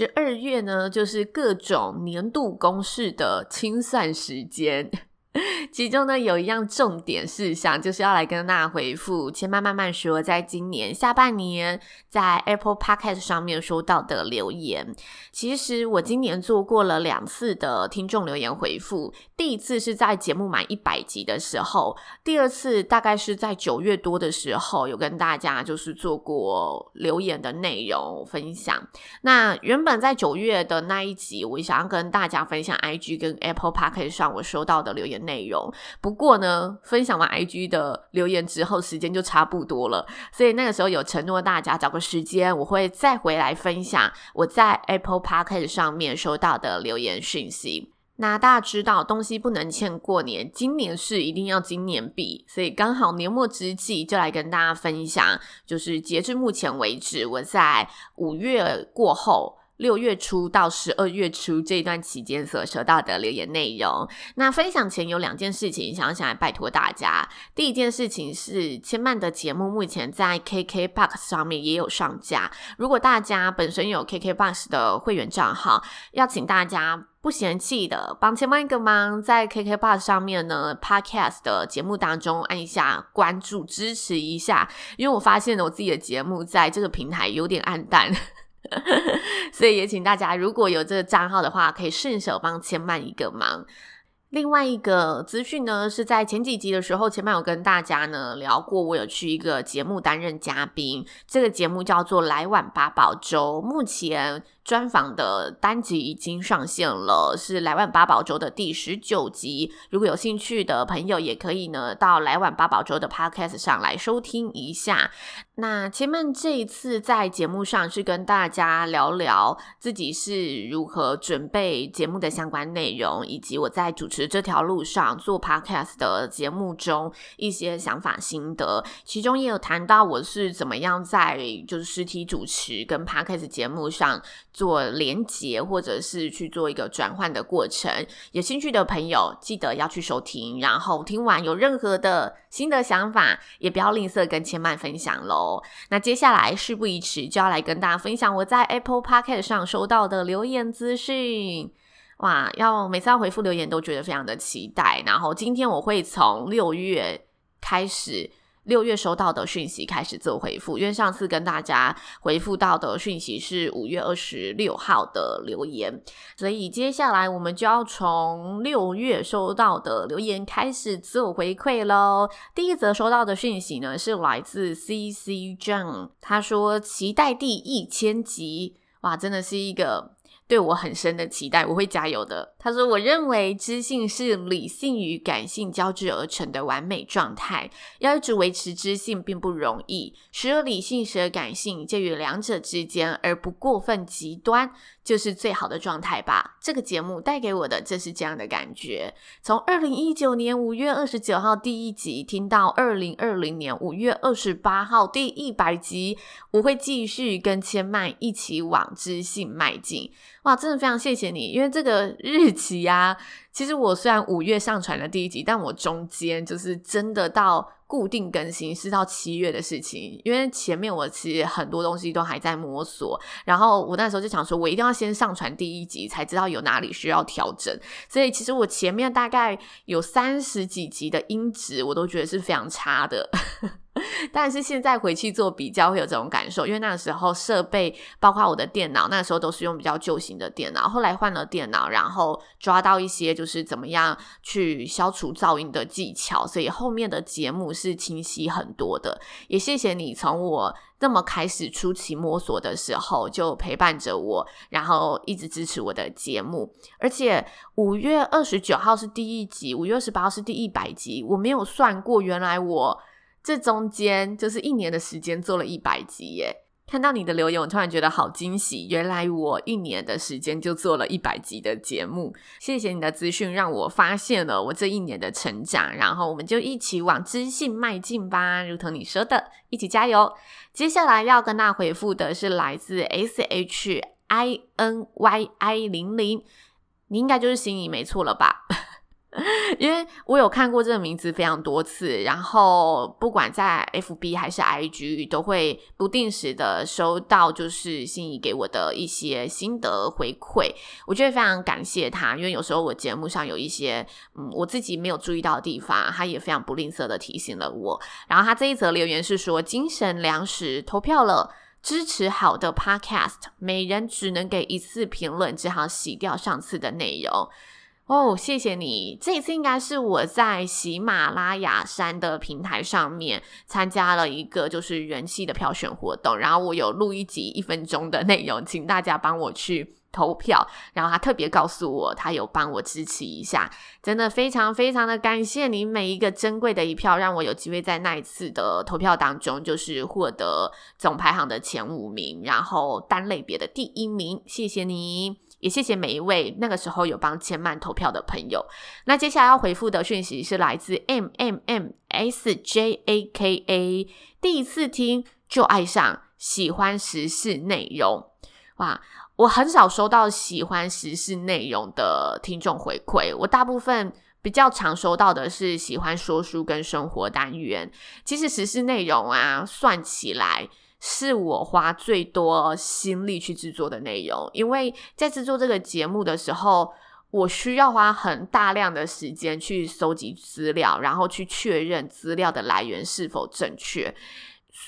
十二月呢，就是各种年度公事的清算时间。其中呢，有一样重点事项，就是要来跟大家回复千慢慢慢说，在今年下半年在 Apple Podcast 上面收到的留言。其实我今年做过了两次的听众留言回复，第一次是在节目满一百集的时候，第二次大概是在九月多的时候，有跟大家就是做过留言的内容分享。那原本在九月的那一集，我想要跟大家分享 IG 跟 Apple Podcast 上我收到的留言内容。不过呢，分享完 IG 的留言之后，时间就差不多了，所以那个时候有承诺大家找个时间，我会再回来分享我在 Apple Podcast 上面收到的留言讯息。那大家知道，东西不能欠过年，今年是一定要今年毕，所以刚好年末之际，就来跟大家分享，就是截至目前为止，我在五月过后。六月初到十二月初这一段期间所收到的留言内容，那分享前有两件事情想要想来拜托大家。第一件事情是千嫚的节目目前在 KKBOX 上面也有上架，如果大家本身有 KKBOX 的会员账号，要请大家不嫌弃的帮千嫚一个忙，在 KKBOX 上面呢 Podcast 的节目当中按一下关注支持一下，因为我发现了我自己的节目在这个平台有点暗淡。所以也请大家，如果有这个账号的话，可以顺手帮千曼一个忙。另外一个资讯呢，是在前几集的时候，千曼有跟大家呢聊过，我有去一个节目担任嘉宾，这个节目叫做《来碗八宝粥》，目前。专访的单集已经上线了，是来碗八宝粥的第十九集。如果有兴趣的朋友，也可以呢到来碗八宝粥的 Podcast 上来收听一下。那前面这一次在节目上是跟大家聊聊自己是如何准备节目的相关内容，以及我在主持这条路上做 Podcast 的节目中一些想法心得。其中也有谈到我是怎么样在就是实体主持跟 Podcast 节目上。做连接，或者是去做一个转换的过程，有兴趣的朋友记得要去收听，然后听完有任何的新的想法，也不要吝啬跟千曼分享喽。那接下来事不宜迟，就要来跟大家分享我在 Apple Podcast 上收到的留言资讯。哇，要每次要回复留言都觉得非常的期待，然后今天我会从六月开始。六月收到的讯息开始做回复，因为上次跟大家回复到的讯息是五月二十六号的留言，所以接下来我们就要从六月收到的留言开始做回馈喽。第一则收到的讯息呢是来自 CC John，他说期待第一千集，哇，真的是一个。对我很深的期待，我会加油的。他说：“我认为知性是理性与感性交织而成的完美状态，要一直维持知性并不容易。时而理性，时而感性，介于两者之间而不过分极端，就是最好的状态吧。”这个节目带给我的就是这样的感觉。从二零一九年五月二十九号第一集听到二零二零年五月二十八号第一百集，我会继续跟千嫚一起往知性迈进。哇，真的非常谢谢你，因为这个日期呀，其实我虽然五月上传了第一集，但我中间就是真的到固定更新是到七月的事情，因为前面我其实很多东西都还在摸索，然后我那时候就想说，我一定要先上传第一集，才知道有哪里需要调整，所以其实我前面大概有三十几集的音质，我都觉得是非常差的。但是现在回去做比较会有这种感受，因为那个时候设备包括我的电脑，那时候都是用比较旧型的电脑，后来换了电脑，然后抓到一些就是怎么样去消除噪音的技巧，所以后面的节目是清晰很多的。也谢谢你从我那么开始初期摸索的时候就陪伴着我，然后一直支持我的节目。而且五月二十九号是第一集，五月二十八号是第一百集，我没有算过，原来我。这中间就是一年的时间做了一百集耶！看到你的留言，我突然觉得好惊喜。原来我一年的时间就做了一百集的节目。谢谢你的资讯，让我发现了我这一年的成长。然后我们就一起往知性迈进吧，如同你说的，一起加油。接下来要跟大家回复的是来自 S H I N Y I 零零，你应该就是心仪没错了吧？因为我有看过这个名字非常多次，然后不管在 FB 还是 IG，都会不定时的收到就是心仪给我的一些心得回馈，我觉得非常感谢他，因为有时候我节目上有一些嗯我自己没有注意到的地方，他也非常不吝啬的提醒了我。然后他这一则留言是说：精神粮食投票了，支持好的 Podcast，每人只能给一次评论，只好洗掉上次的内容。哦，谢谢你！这一次应该是我在喜马拉雅山的平台上面参加了一个就是人气的票选活动，然后我有录一集一分钟的内容，请大家帮我去投票。然后他特别告诉我，他有帮我支持一下，真的非常非常的感谢你每一个珍贵的一票，让我有机会在那一次的投票当中，就是获得总排行的前五名，然后单类别的第一名。谢谢你。也谢谢每一位那个时候有帮千曼投票的朋友。那接下来要回复的讯息是来自 M M M S J A K A，第一次听就爱上，喜欢时事内容。哇，我很少收到喜欢时事内容的听众回馈，我大部分比较常收到的是喜欢说书跟生活单元。其实时事内容啊，算起来。是我花最多心力去制作的内容，因为在制作这个节目的时候，我需要花很大量的时间去搜集资料，然后去确认资料的来源是否正确。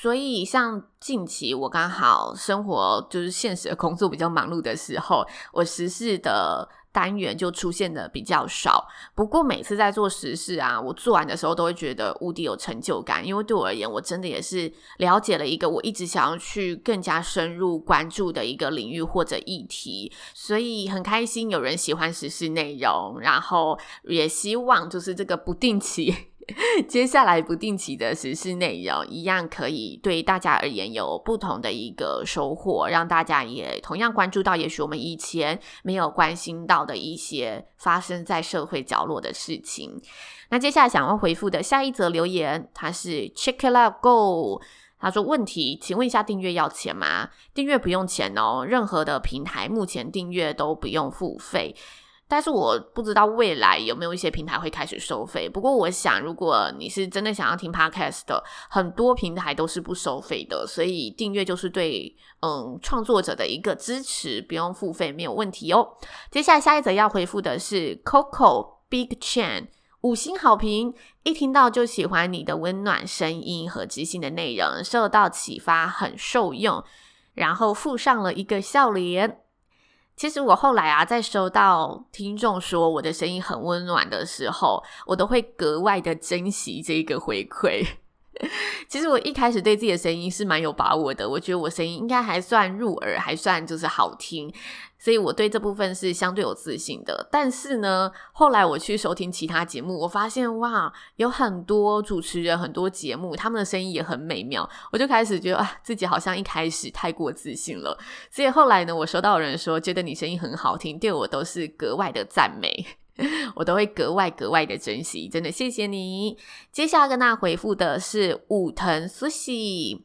所以，像近期我刚好生活就是现实的工作比较忙碌的时候，我时事的。单元就出现的比较少，不过每次在做时事啊，我做完的时候都会觉得无敌有成就感，因为对我而言，我真的也是了解了一个我一直想要去更加深入关注的一个领域或者议题，所以很开心有人喜欢时事内容，然后也希望就是这个不定期。接下来不定期的时事内容，一样可以对大家而言有不同的一个收获，让大家也同样关注到，也许我们以前没有关心到的一些发生在社会角落的事情。那接下来想要回复的下一则留言，他是 Check it out go，他说：问题，请问一下订阅要钱吗？订阅不用钱哦，任何的平台目前订阅都不用付费。但是我不知道未来有没有一些平台会开始收费。不过我想，如果你是真的想要听 Podcast 的，很多平台都是不收费的，所以订阅就是对嗯创作者的一个支持，不用付费没有问题哦。接下来下一则要回复的是 Coco Big Chan 五星好评，一听到就喜欢你的温暖声音和知性的内容，受到启发很受用，然后附上了一个笑脸。其实我后来啊，在收到听众说我的声音很温暖的时候，我都会格外的珍惜这个回馈。其实我一开始对自己的声音是蛮有把握的，我觉得我声音应该还算入耳，还算就是好听。所以我对这部分是相对有自信的，但是呢，后来我去收听其他节目，我发现哇，有很多主持人、很多节目，他们的声音也很美妙，我就开始觉得啊，自己好像一开始太过自信了。所以后来呢，我收到人说觉得你声音很好听，对我都是格外的赞美，我都会格外格外的珍惜，真的谢谢你。接下来跟大家回复的是武藤苏西，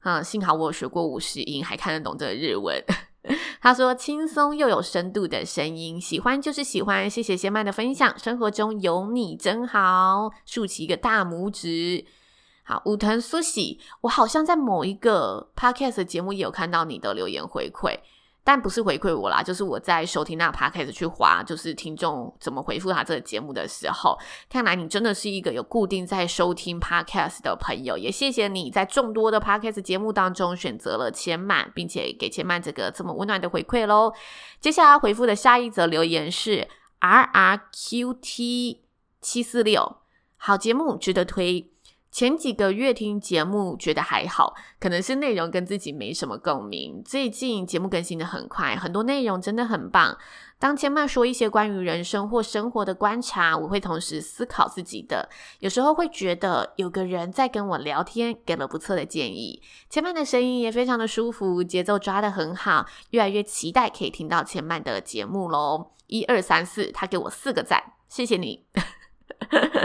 啊，幸好我有学过五十音，还看得懂这个日文。他说：“轻松又有深度的声音，喜欢就是喜欢。谢谢千曼的分享，生活中有你真好，竖起一个大拇指。好，武藤苏喜，我好像在某一个 podcast 节目也有看到你的留言回馈，但不是回馈我啦，就是我在收听那 podcast 去滑，就是听众怎么回复他这个节目的时候，看来你真的是一个有固定在收听 podcast 的朋友，也谢谢你在众多的 podcast 节目当中选择了千曼，并且给千曼这个这么温暖的回馈喽。接下来回复的下一则留言是 R R Q T 七四六，好节目值得推。前几个月听节目觉得还好，可能是内容跟自己没什么共鸣。最近节目更新得很快，很多内容真的很棒。当千曼说一些关于人生或生活的观察，我会同时思考自己的。有时候会觉得有个人在跟我聊天，给了不错的建议。千曼的声音也非常的舒服，节奏抓得很好，越来越期待可以听到千曼的节目喽。一二三四，他给我四个赞，谢谢你。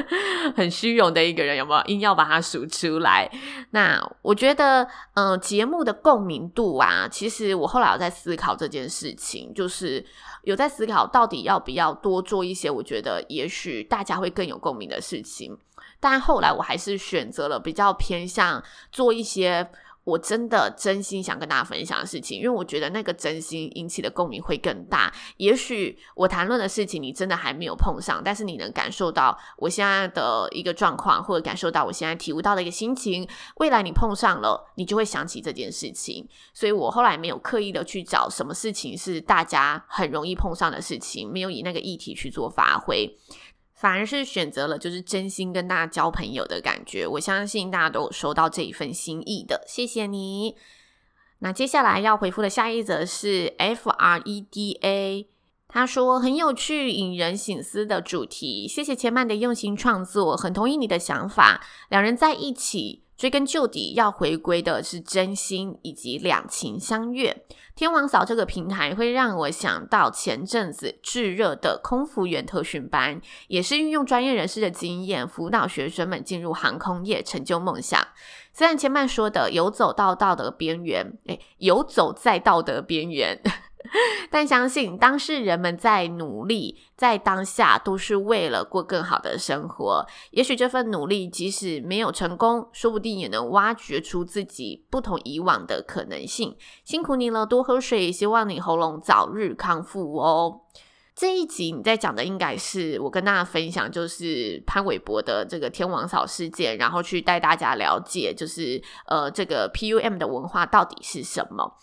很虚荣的一个人，有没有硬要把它数出来？那我觉得，嗯、呃，节目的共鸣度啊，其实我后来有在思考这件事情，就是有在思考到底要不要多做一些，我觉得也许大家会更有共鸣的事情。但后来我还是选择了比较偏向做一些。我真的真心想跟大家分享的事情，因为我觉得那个真心引起的共鸣会更大。也许我谈论的事情你真的还没有碰上，但是你能感受到我现在的一个状况，或者感受到我现在体悟到的一个心情。未来你碰上了，你就会想起这件事情。所以我后来没有刻意的去找什么事情是大家很容易碰上的事情，没有以那个议题去做发挥。反而是选择了就是真心跟大家交朋友的感觉，我相信大家都有收到这一份心意的，谢谢你。那接下来要回复的下一则是 F R E D A，他说很有趣、引人醒思的主题，谢谢千曼的用心创作，很同意你的想法，两人在一起。追根究底，要回归的是真心以及两情相悦。天王嫂这个平台会让我想到前阵子炙热的空服员特训班，也是运用专业人士的经验辅导学生们进入航空业，成就梦想。虽然前面说的游走到道德边缘，诶，游走在道德边缘。但相信当事人们在努力，在当下都是为了过更好的生活。也许这份努力即使没有成功，说不定也能挖掘出自己不同以往的可能性。辛苦你了，多喝水，希望你喉咙早日康复哦。这一集你在讲的应该是我跟大家分享，就是潘玮柏的这个天王嫂事件，然后去带大家了解，就是呃这个 PUM 的文化到底是什么。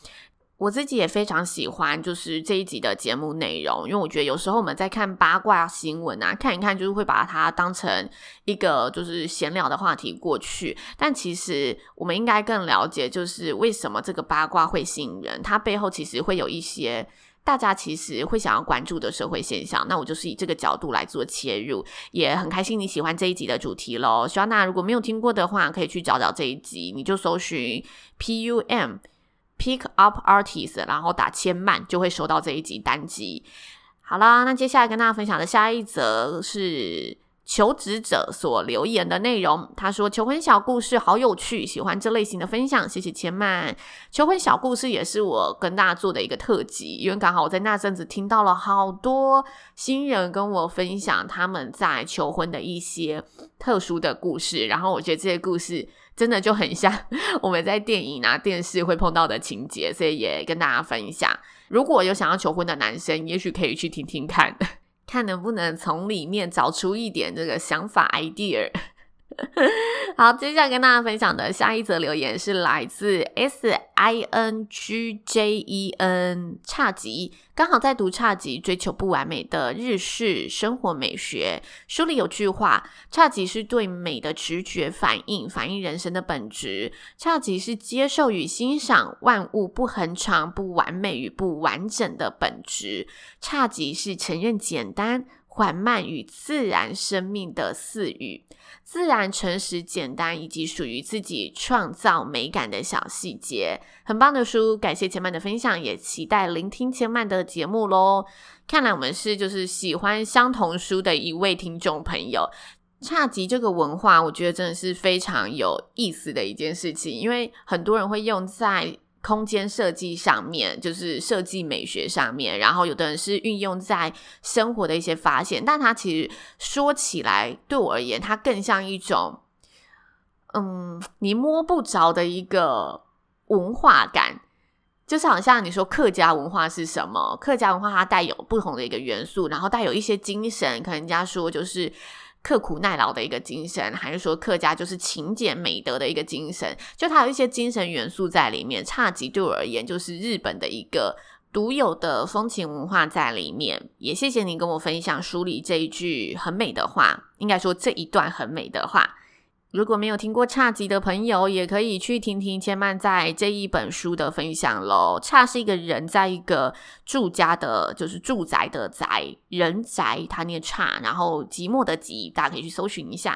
我自己也非常喜欢，就是这一集的节目内容，因为我觉得有时候我们在看八卦新闻啊，看一看就是会把它当成一个就是闲聊的话题过去，但其实我们应该更了解，就是为什么这个八卦会吸引人，它背后其实会有一些大家其实会想要关注的社会现象。那我就是以这个角度来做切入，也很开心你喜欢这一集的主题喽。希望大家如果没有听过的话，可以去找找这一集，你就搜寻 PUM。Pick up artist，然后打千曼就会收到这一集单集。好啦，那接下来跟大家分享的下一则是求职者所留言的内容。他说：“求婚小故事好有趣，喜欢这类型的分享，谢谢千曼。求婚小故事也是我跟大家做的一个特辑，因为刚好我在那阵子听到了好多新人跟我分享他们在求婚的一些特殊的故事，然后我觉得这些故事。”真的就很像 我们在电影啊、电视会碰到的情节，所以也跟大家分享。如果有想要求婚的男生，也许可以去听听看，看能不能从里面找出一点这个想法 idea。好，接下来跟大家分享的下一则留言是来自 S I N G J E N 侘寂，刚好在读侘寂追求不完美的日式生活美学。书里有句话：侘寂是对美的直觉反应，反映人生的本质。侘寂是接受与欣赏万物不恒常、不完美与不完整的本质。侘寂是承认简单。缓慢与自然生命的赐予，自然、诚实、简单，以及属于自己创造美感的小细节，很棒的书。感谢千曼的分享，也期待聆听千曼的节目喽。看来我们是就是喜欢相同书的一位听众朋友。侘寂这个文化，我觉得真的是非常有意思的一件事情，因为很多人会用在。空间设计上面，就是设计美学上面，然后有的人是运用在生活的一些发现，但它其实说起来，对我而言，它更像一种，嗯，你摸不着的一个文化感。就是好像你说客家文化是什么？客家文化它带有不同的一个元素，然后带有一些精神，可能人家说就是刻苦耐劳的一个精神，还是说客家就是勤俭美德的一个精神？就它有一些精神元素在里面。差极对我而言，就是日本的一个独有的风情文化在里面。也谢谢你跟我分享书里这一句很美的话，应该说这一段很美的话。如果没有听过侘寂的朋友，也可以去听听千曼在这一本书的分享喽。侘是一个人，在一个住家的，就是住宅的宅，人宅，他念侘，然后寂寞的寂，大家可以去搜寻一下。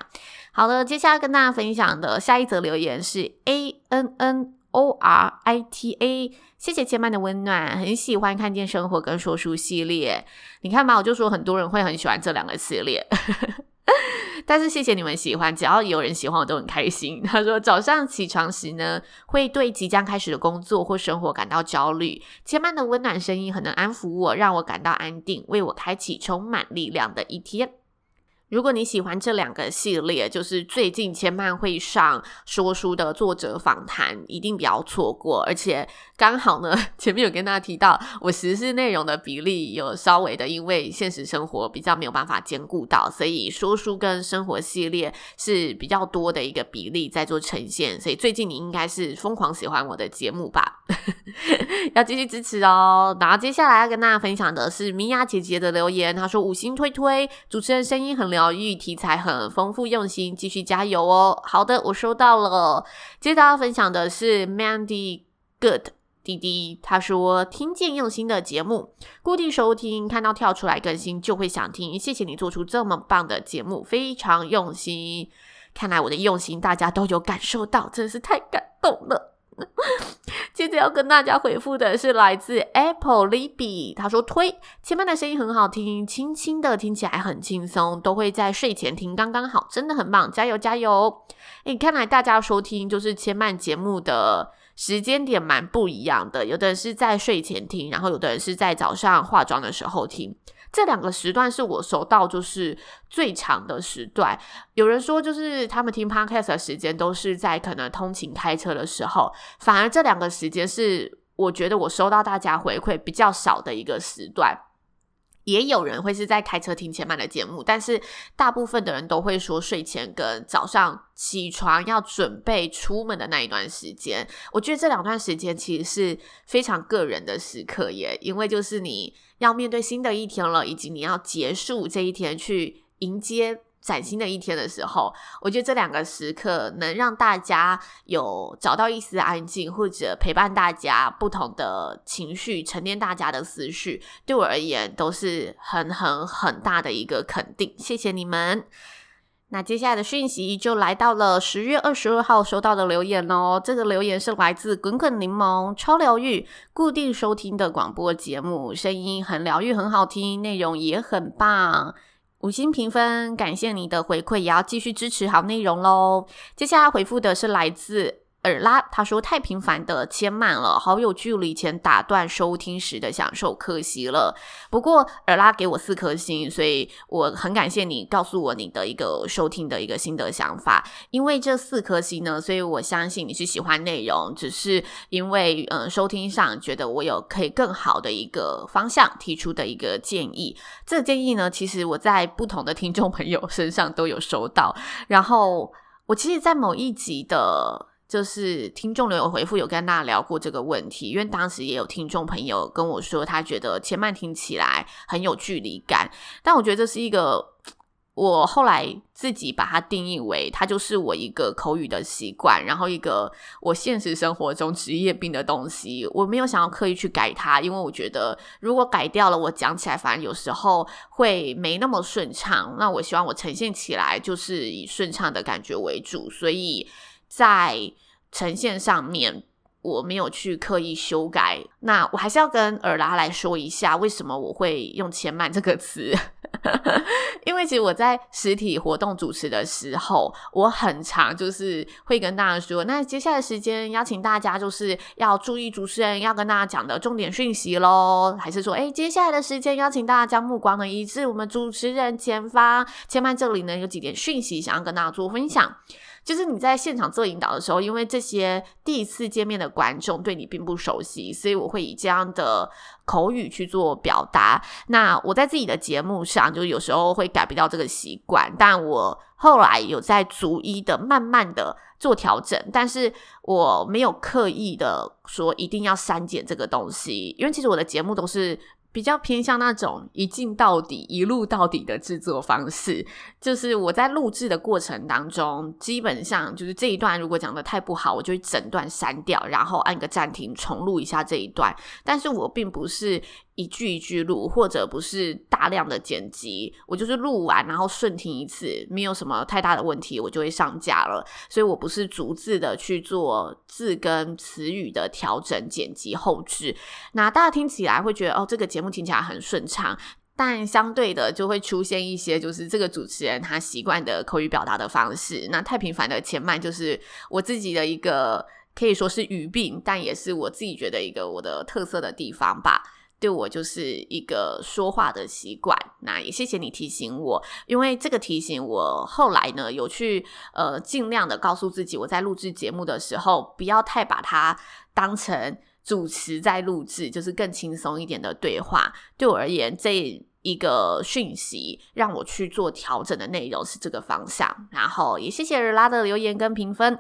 好了，接下来跟大家分享的下一则留言是 A N N O R I T A，谢谢千曼的温暖，很喜欢看见生活跟说书系列。你看吧，我就说很多人会很喜欢这两个系列。但是谢谢你们喜欢，只要有人喜欢我都很开心。他说早上起床时呢，会对即将开始的工作或生活感到焦虑，千曼的温暖声音很能安抚我，让我感到安定，为我开启充满力量的一天。如果你喜欢这两个系列，就是最近千漫会上说书的作者访谈，一定不要错过。而且刚好呢，前面有跟大家提到，我时事内容的比例有稍微的，因为现实生活比较没有办法兼顾到，所以说书跟生活系列是比较多的一个比例在做呈现。所以最近你应该是疯狂喜欢我的节目吧？要继续支持哦。然后接下来要跟大家分享的是米娅姐姐的留言，她说五星推推，主持人声音很疗愈，题材很丰富用心，继续加油哦。好的，我收到了。接着要分享的是 Mandy Good 弟弟，他说听见用心的节目，固定收听，看到跳出来更新就会想听。谢谢你做出这么棒的节目，非常用心。看来我的用心大家都有感受到，真是太感动了。接着要跟大家回复的是来自 Apple Libby，他说推千曼的声音很好听，轻轻的听起来很轻松，都会在睡前听，刚刚好，真的很棒，加油加油！诶，看来大家收听就是千曼节目的时间点蛮不一样的，有的人是在睡前听，然后有的人是在早上化妆的时候听。这两个时段是我收到就是最长的时段。有人说，就是他们听 podcast 的时间都是在可能通勤开车的时候，反而这两个时间是我觉得我收到大家回馈比较少的一个时段。也有人会是在开车听前面的节目，但是大部分的人都会说睡前跟早上起床要准备出门的那一段时间。我觉得这两段时间其实是非常个人的时刻耶，因为就是你要面对新的一天了，以及你要结束这一天去迎接。崭新的一天的时候，我觉得这两个时刻能让大家有找到一丝安静，或者陪伴大家不同的情绪，沉淀大家的思绪，对我而言都是很很很大的一个肯定。谢谢你们。那接下来的讯息就来到了十月二十二号收到的留言哦。这个留言是来自滚滚柠檬，超疗愈，固定收听的广播节目，声音很疗愈，很好听，内容也很棒。五星评分，感谢你的回馈，也要继续支持好内容喽。接下来回复的是来自。尔拉他说：“太频繁的千曼了，好有距离前打断收听时的享受，可惜了。不过尔拉给我四颗星，所以我很感谢你告诉我你的一个收听的一个心得想法。因为这四颗星呢，所以我相信你是喜欢内容，只是因为嗯、收听上觉得我有可以更好的一个方向提出的一个建议。这个建议呢，其实我在不同的听众朋友身上都有收到。然后我其实，在某一集的。”就是听众留言回复有跟大家聊过这个问题，因为当时也有听众朋友跟我说，他觉得前半听起来很有距离感，但我觉得这是一个我后来自己把它定义为，它就是我一个口语的习惯，然后一个我现实生活中职业病的东西，我没有想要刻意去改它，因为我觉得如果改掉了，我讲起来反而有时候会没那么顺畅。那我希望我呈现起来就是以顺畅的感觉为主，所以。在呈现上面，我没有去刻意修改。那我还是要跟尔拉来说一下，为什么我会用“千曼”这个词？因为其实我在实体活动主持的时候，我很常就是会跟大家说，那接下来时间邀请大家就是要注意主持人要跟大家讲的重点讯息喽，还是说，诶，接下来的时间邀请大家将目光呢移至我们主持人前方，千曼这里呢有几点讯息想要跟大家做分享。就是你在现场做引导的时候，因为这些第一次见面的观众对你并不熟悉，所以我会以这样的口语去做表达。那我在自己的节目上，就有时候会改不掉这个习惯，但我后来有在逐一的、慢慢的做调整，但是我没有刻意的说一定要删减这个东西，因为其实我的节目都是。比较偏向那种一镜到底、一路到底的制作方式，就是我在录制的过程当中，基本上就是这一段如果讲的太不好，我就整段删掉，然后按个暂停，重录一下这一段。但是我并不是。一句一句录，或者不是大量的剪辑，我就是录完然后顺听一次，没有什么太大的问题，我就会上架了。所以我不是逐字的去做字跟词语的调整、剪辑、后置。那大家听起来会觉得哦，这个节目听起来很顺畅，但相对的就会出现一些就是这个主持人他习惯的口语表达的方式。那太频繁的前慢就是我自己的一个可以说是语病，但也是我自己觉得一个我的特色的地方吧。对我就是一个说话的习惯，那也谢谢你提醒我，因为这个提醒我后来呢有去呃尽量的告诉自己，我在录制节目的时候不要太把它当成主持在录制，就是更轻松一点的对话。对我而言，这一个讯息让我去做调整的内容是这个方向。然后也谢谢日拉的留言跟评分。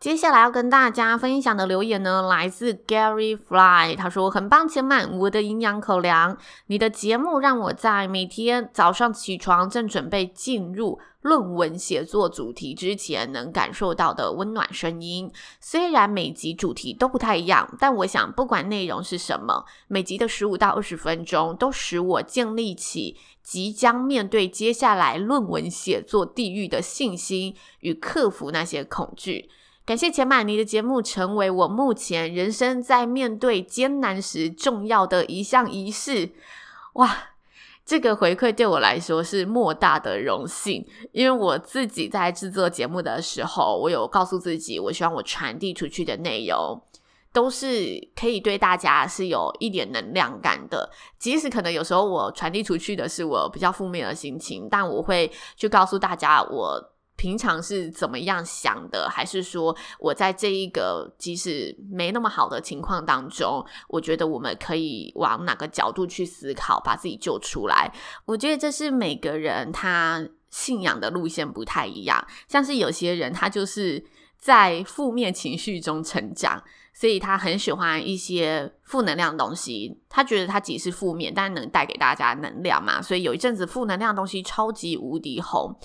接下来要跟大家分享的留言呢，来自 Gary Fly，他说：“很棒，千嫚，我的营养口粮，你的节目让我在每天早上起床，正准备进入论文写作主题之前，能感受到的温暖声音。虽然每集主题都不太一样，但我想不管内容是什么，每集的十五到二十分钟，都使我建立起即将面对接下来论文写作地狱的信心与克服那些恐惧。”感谢千嫚，你的节目成为我目前人生在面对艰难时重要的一项仪式。哇，这个回馈对我来说是莫大的荣幸，因为我自己在制作节目的时候，我有告诉自己，我希望我传递出去的内容都是可以对大家是有一点能量感的。即使可能有时候我传递出去的是我比较负面的心情，但我会去告诉大家我。平常是怎么样想的？还是说我在这一个即使没那么好的情况当中，我觉得我们可以往哪个角度去思考，把自己救出来？我觉得这是每个人他信仰的路线不太一样。像是有些人他就是在负面情绪中成长，所以他很喜欢一些负能量的东西。他觉得他即使是负面，但能带给大家能量嘛。所以有一阵子负能量的东西超级无敌红。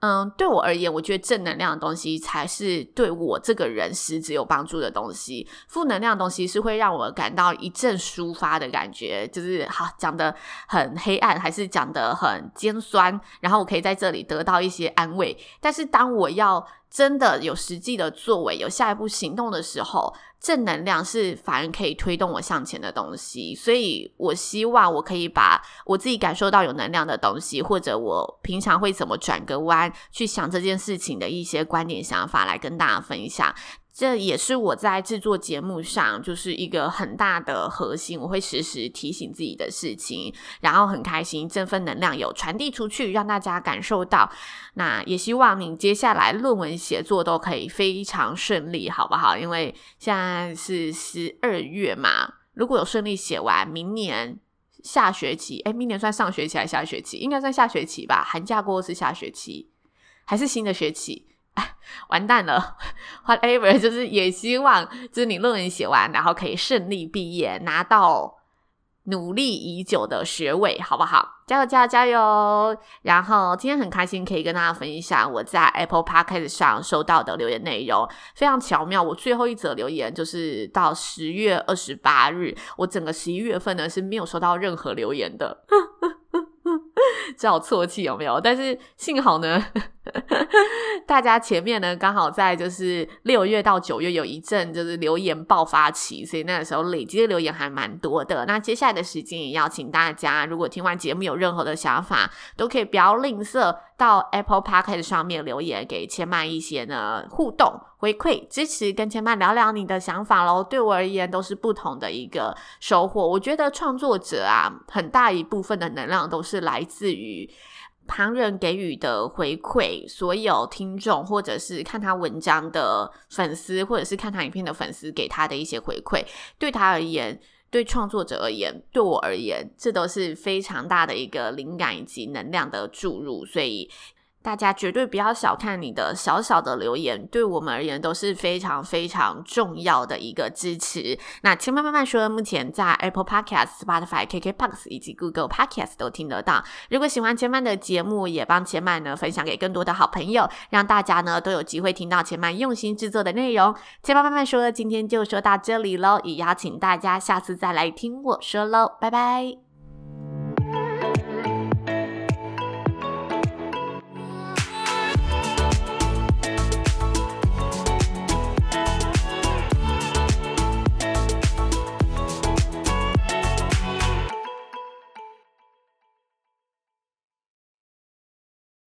嗯，对我而言，我觉得正能量的东西才是对我这个人实质有帮助的东西。负能量的东西是会让我感到一阵抒发的感觉，就是好讲的很黑暗，还是讲的很尖酸，然后我可以在这里得到一些安慰。但是当我要真的有实际的作为，有下一步行动的时候，正能量是反而可以推动我向前的东西。所以我希望我可以把我自己感受到有能量的东西，或者我平常会怎么转个弯去想这件事情的一些观点想法来跟大家分享。这也是我在制作节目上就是一个很大的核心，我会时时提醒自己的事情，然后很开心，振奋能量有传递出去，让大家感受到。那也希望你接下来论文写作都可以非常顺利，好不好？因为现在是十二月嘛，如果有顺利写完，明年下学期，诶，明年算上学期还是下学期？应该算下学期吧，寒假过后是下学期，还是新的学期？完蛋了，whatever，就是也希望，就是你论文写完，然后可以顺利毕业，拿到努力已久的学位，好不好？加油，加油，加油！然后今天很开心可以跟大家分享我在 Apple Podcast 上收到的留言内容，非常巧妙。我最后一则留言就是到十月二十八日，我整个十一月份呢是没有收到任何留言的。只好啜泣有没有？但是幸好呢，大家前面呢刚好在就是六月到九月有一阵就是留言爆发期，所以那个时候累积的留言还蛮多的。那接下来的时间也要请大家，如果听完节目有任何的想法，都可以不要吝啬到 Apple Podcast 上面留言给千嫚一些呢互动回馈支持，跟千嫚聊聊你的想法喽。对我而言都是不同的一个收获。我觉得创作者啊，很大一部分的能量都是来自于旁人给予的回馈，所有听众或者是看他文章的粉丝，或者是看他影片的粉丝给他的一些回馈，对他而言，对创作者而言，对我而言，这都是非常大的一个灵感以及能量的注入，所以。大家绝对不要小看你的小小的留言，对我们而言都是非常非常重要的一个支持。那千嫚慢慢说，目前在 Apple Podcast、Spotify、KKBOX 以及 Google Podcast 都听得到。如果喜欢千嫚的节目，也帮千嫚呢分享给更多的好朋友，让大家呢都有机会听到千嫚用心制作的内容。千嫚慢慢说，今天就说到这里喽，也邀请大家下次再来听我说喽，拜拜。